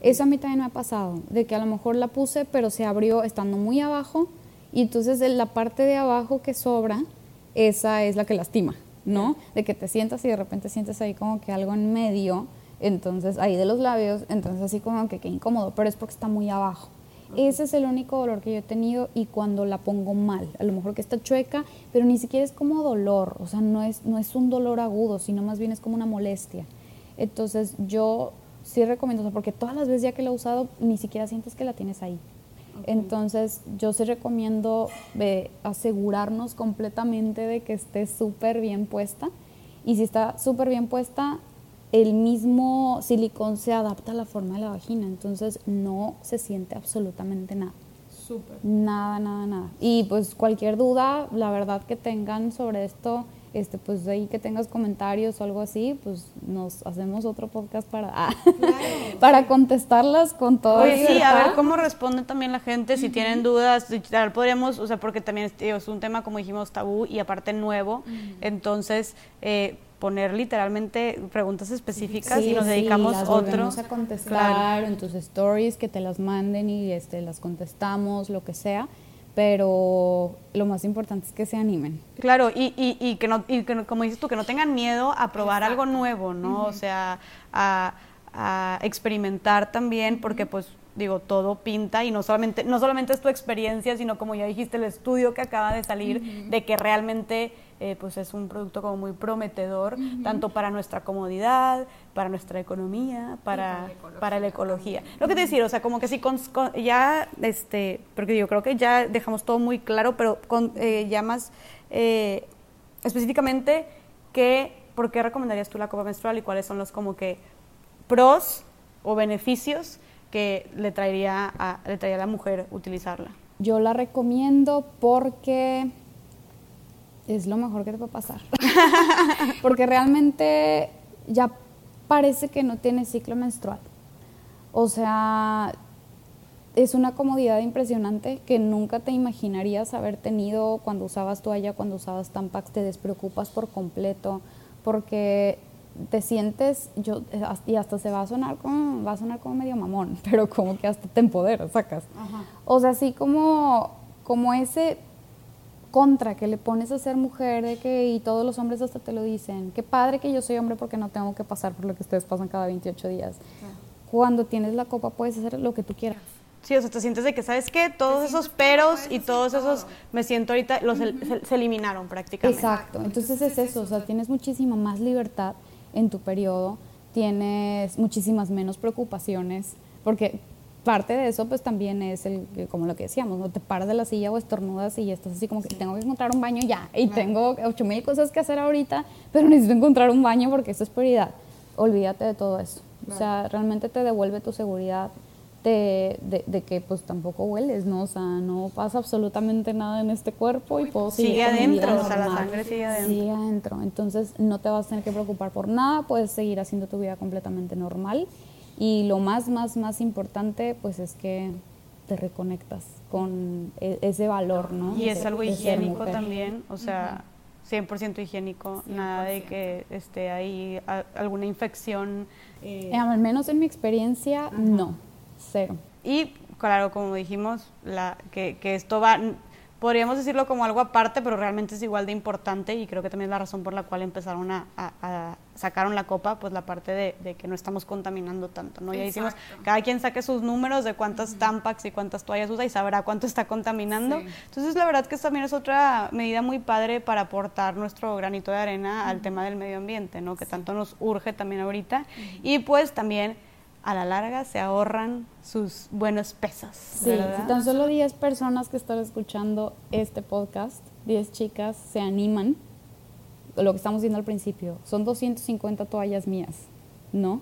Eso a mí también me ha pasado, de que a lo mejor la puse, pero se abrió estando muy abajo y entonces la parte de abajo que sobra, esa es la que lastima, ¿no? De que te sientas y de repente sientes ahí como que algo en medio, entonces ahí de los labios, entonces así como que qué incómodo, pero es porque está muy abajo. Ese es el único dolor que yo he tenido y cuando la pongo mal, a lo mejor que está chueca, pero ni siquiera es como dolor, o sea, no es, no es un dolor agudo, sino más bien es como una molestia. Entonces yo sí recomiendo, porque todas las veces ya que la he usado, ni siquiera sientes que la tienes ahí. Entonces, yo sí recomiendo eh, asegurarnos completamente de que esté súper bien puesta. Y si está súper bien puesta, el mismo silicón se adapta a la forma de la vagina. Entonces, no se siente absolutamente nada. Súper. Nada, nada, nada. Y pues cualquier duda, la verdad que tengan sobre esto, este, pues ahí que tengas comentarios o algo así, pues nos hacemos otro podcast para, ah, para contestarlas con todo. Oye, sí, a ver cómo responde también la gente, si tienen dudas, podríamos, o sea, porque también es, un tema, como dijimos, tabú y aparte nuevo, entonces... Eh, poner literalmente preguntas específicas y nos dedicamos las otro. a contestar en tus stories que te las manden y este las contestamos lo que sea pero lo más importante es que se animen. Claro, y, y, y, que, no, y que, como dices tú, que no tengan miedo a probar algo nuevo, ¿no? O sea, a, a, experimentar también, porque pues digo, todo pinta y no solamente, no solamente es tu experiencia, sino como ya dijiste, el estudio que acaba de salir de que realmente eh, pues es un producto como muy prometedor, tanto para nuestra comodidad, para nuestra economía, para, para, la ecología. Lo que te decir, o sea, como que si ya, este, porque yo creo que ya dejamos todo muy claro, pero con, eh, ya más eh, específicamente, ¿qué, ¿por qué recomendarías tú la copa menstrual y cuáles son los como que pros o beneficios que le traería a, le traería a la mujer utilizarla? Yo la recomiendo porque es lo mejor que te puede pasar. Porque realmente ya parece que no tienes ciclo menstrual. O sea, es una comodidad impresionante que nunca te imaginarías haber tenido cuando usabas toalla, cuando usabas Tampax, te despreocupas por completo, porque te sientes, yo, y hasta se va a sonar como, va a sonar como medio mamón, pero como que hasta te empoderas, sacas. O sea, así como, como ese contra que le pones a ser mujer de que y todos los hombres hasta te lo dicen, qué padre que yo soy hombre porque no tengo que pasar por lo que ustedes pasan cada 28 días. Cuando tienes la copa puedes hacer lo que tú quieras. Sí, o sea, te sientes de que, ¿sabes qué? Todos esos peros y todos esos, me siento ahorita, los se, eliminaron prácticamente. Exacto, entonces es eso, o sea, tienes muchísima más libertad en tu periodo, tienes muchísimas menos preocupaciones, porque parte de eso pues también es el como lo que decíamos, no te paras de la silla o estornudas y estás así como que tengo que encontrar un baño ya y tengo ocho mil cosas que hacer ahorita, pero necesito encontrar un baño porque eso es prioridad. Olvídate de todo eso. O sea, realmente te devuelve tu seguridad de, de, que pues tampoco hueles, ¿no? O sea, no pasa absolutamente nada en este cuerpo y puedo seguir Sigue adentro, o sea, la sangre sigue adentro. Sigue adentro, entonces no te vas a tener que preocupar por nada, puedes seguir haciendo tu vida completamente normal y lo más, más, más importante, pues es que te reconectas con e, ese valor, ¿no? Y es algo higiénico también, o sea, 100% higiénico, nada de que esté ahí alguna infección. Eh, al menos en mi experiencia, no, cero. Y claro, como dijimos, la, que, que esto va, podríamos decirlo como algo aparte, pero realmente es igual de importante y creo que también es la razón por la cual empezaron a, a, sacaron la copa, pues la parte de, que no estamos contaminando tanto, ¿no? Ya hicimos, cada quien saque sus números de cuántas tampax y cuántas toallas usa y sabrá cuánto está contaminando. Entonces, la verdad que también es otra medida muy padre para aportar nuestro granito de arena al tema del medio ambiente, ¿no? Que tanto nos urge también ahorita. Y pues también a la larga se ahorran sus buenos pesos. Sí, tan solo 10 personas que están escuchando este podcast, 10 chicas, se animan, lo que estamos viendo al principio, son 250 toallas mías, ¿no?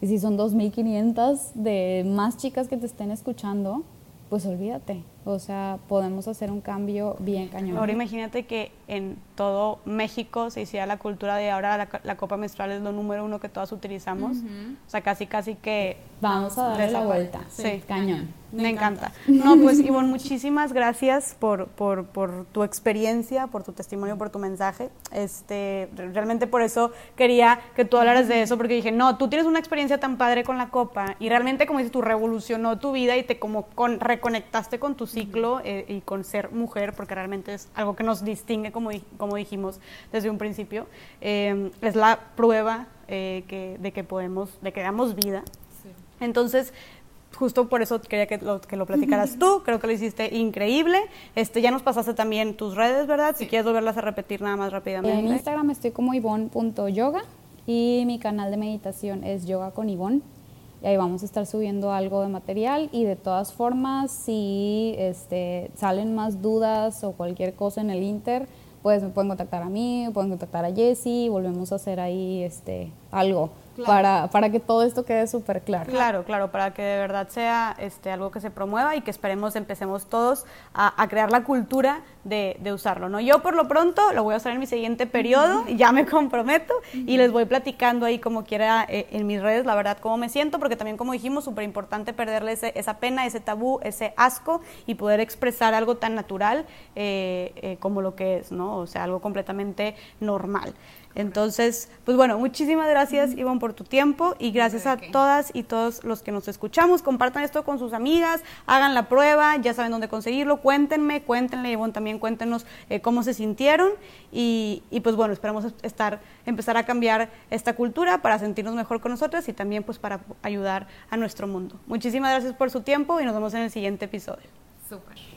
Y si son 2.500 de más chicas que te estén escuchando, pues olvídate. O sea, podemos hacer un cambio bien cañón. Ahora imagínate que en todo México se hiciera la cultura de ahora la, copa menstrual es lo número uno que todas utilizamos. O sea, casi, casi que... Vamos a darle la vuelta. Sí, cañón. Me, encanta. No, pues Ivonne, muchísimas gracias por, por, por, tu experiencia, por tu testimonio, por tu mensaje. Este, realmente por eso quería que tú hablaras de eso, porque dije, no, tú tienes una experiencia tan padre con la copa y realmente, como dices, tú revolucionó tu vida y te como con, reconectaste con tu ciclo eh, y con ser mujer, porque realmente es algo que nos distingue, como, como dijimos desde un principio. Eh, es la prueba eh, que, de que podemos, de que damos vida. Entonces, justo por eso quería que lo, que lo platicaras tú, creo que lo hiciste increíble. Este, ya nos pasaste también tus redes, ¿verdad? Si quieres volverlas a repetir nada más rápidamente. En Instagram estoy como ivon.yoga y mi canal de meditación es Yoga con Ivonne. Y ahí vamos a estar subiendo algo de material y de todas formas, si este, salen más dudas o cualquier cosa en el Inter, pues pueden contactar a mí, pueden contactar a Jessie, volvemos a hacer ahí este, algo para, para que todo esto quede súper claro. Claro, claro, para que de verdad sea este, algo que se promueva y que esperemos empecemos todos a, crear la cultura de, de, usarlo. ¿no? Yo por lo pronto lo voy a usar en mi siguiente periodo, ya me comprometo y les voy platicando ahí como quiera eh, en mis redes, la verdad, cómo me siento, porque también como dijimos, súper importante perderle esa pena, ese tabú, ese asco y poder expresar algo tan natural eh, eh, como lo que es, ¿no? O sea, algo completamente normal. Entonces, pues bueno, muchísimas gracias Ivonne por tu tiempo y gracias a todas y todos los que nos escuchamos. Compartan esto con sus amigas, hagan la prueba, ya saben dónde conseguirlo, cuéntenme, cuéntenle Ivonne también cuéntenos eh, cómo se sintieron y, y, pues bueno, esperamos estar, empezar a cambiar esta cultura para sentirnos mejor con nosotros y también pues para ayudar a nuestro mundo. Muchísimas gracias por su tiempo y nos vemos en el siguiente episodio. Súper.